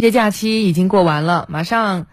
节假期已经过完了，马上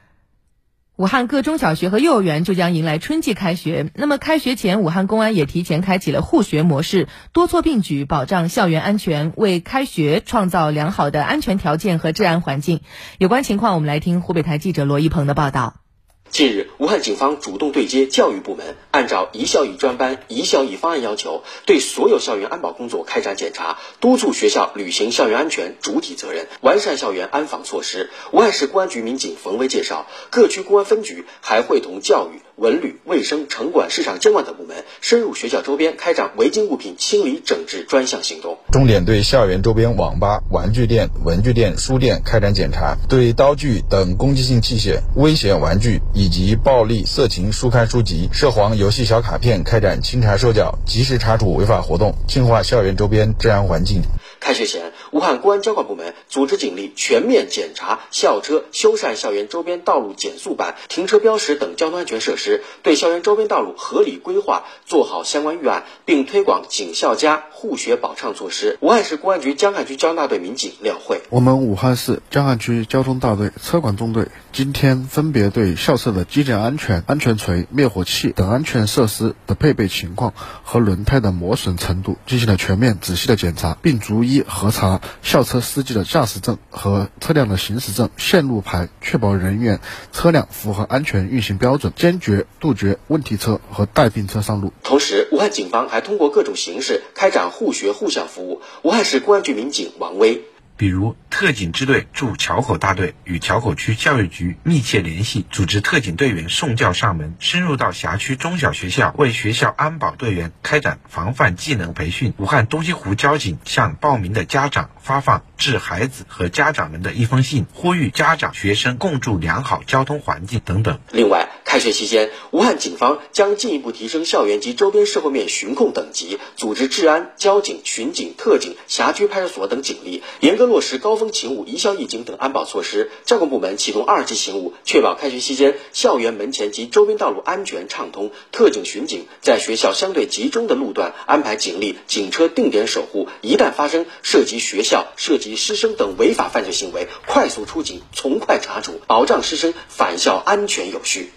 武汉各中小学和幼儿园就将迎来春季开学。那么开学前，武汉公安也提前开启了护学模式，多措并举，保障校园安全，为开学创造良好的安全条件和治安环境。有关情况，我们来听湖北台记者罗一鹏的报道。近日，武汉警方主动对接教育部门，按照一校一专班、一校一方案要求，对所有校园安保工作开展检查，督促学校履行校园安全主体责任，完善校园安防措施。武汉市公安局民警冯威介绍，各区公安分局还会同教育。文旅、卫生、城管、市场监管等部门深入学校周边，开展违禁物品清理整治专项行动。重点对校园周边网吧、玩具店、文具店、书店开展检查，对刀具等攻击性器械、危险玩具以及暴力、色情书刊书籍、涉黄游戏小卡片开展清查收缴，及时查处违法活动，净化校园周边治安环境。开学前，武汉公安交管部门组织警力全面检查校车、修缮校园周边道路减速板、停车标识等交通安全设施，对校园周边道路合理规划做好相关预案，并推广警校家护学保畅措施。武汉市公安局江汉区交大队民警廖慧，我们武汉市江汉区交通大队车管中队今天分别对校车的机件安全、安全锤、灭火器等安全设施的配备情况和轮胎的磨损程度进行了全面仔细的检查，并逐一核查校车司机的驾驶证和车辆的行驶证、线路牌，确保人员、车辆符合安全运行标准，坚决杜绝问题车和带病车上路。同时，武汉警方还通过各种形式开展互学互享服务。武汉市公安局民警王威。比如，特警支队驻硚口大队与硚口区教育局密切联系，组织特警队员送教上门，深入到辖区中小学校，为学校安保队员开展防范技能培训。武汉东西湖交警向报名的家长发放致孩子和家长们的一封信，呼吁家长、学生共筑良好交通环境等等。另外，开学期间，武汉警方将进一步提升校园及周边社会面巡控等级，组织治安、交警、巡警、特警、辖区派出所等警力，严格。落实高峰勤务、一校一警等安保措施，交管部门启动二级勤务，确保开学期间校园门前及周边道路安全畅通。特警巡警在学校相对集中的路段安排警力、警车定点守护，一旦发生涉及学校、涉及及师生等违法犯罪行为，快速出警，从快查处，保障师生返校安全有序。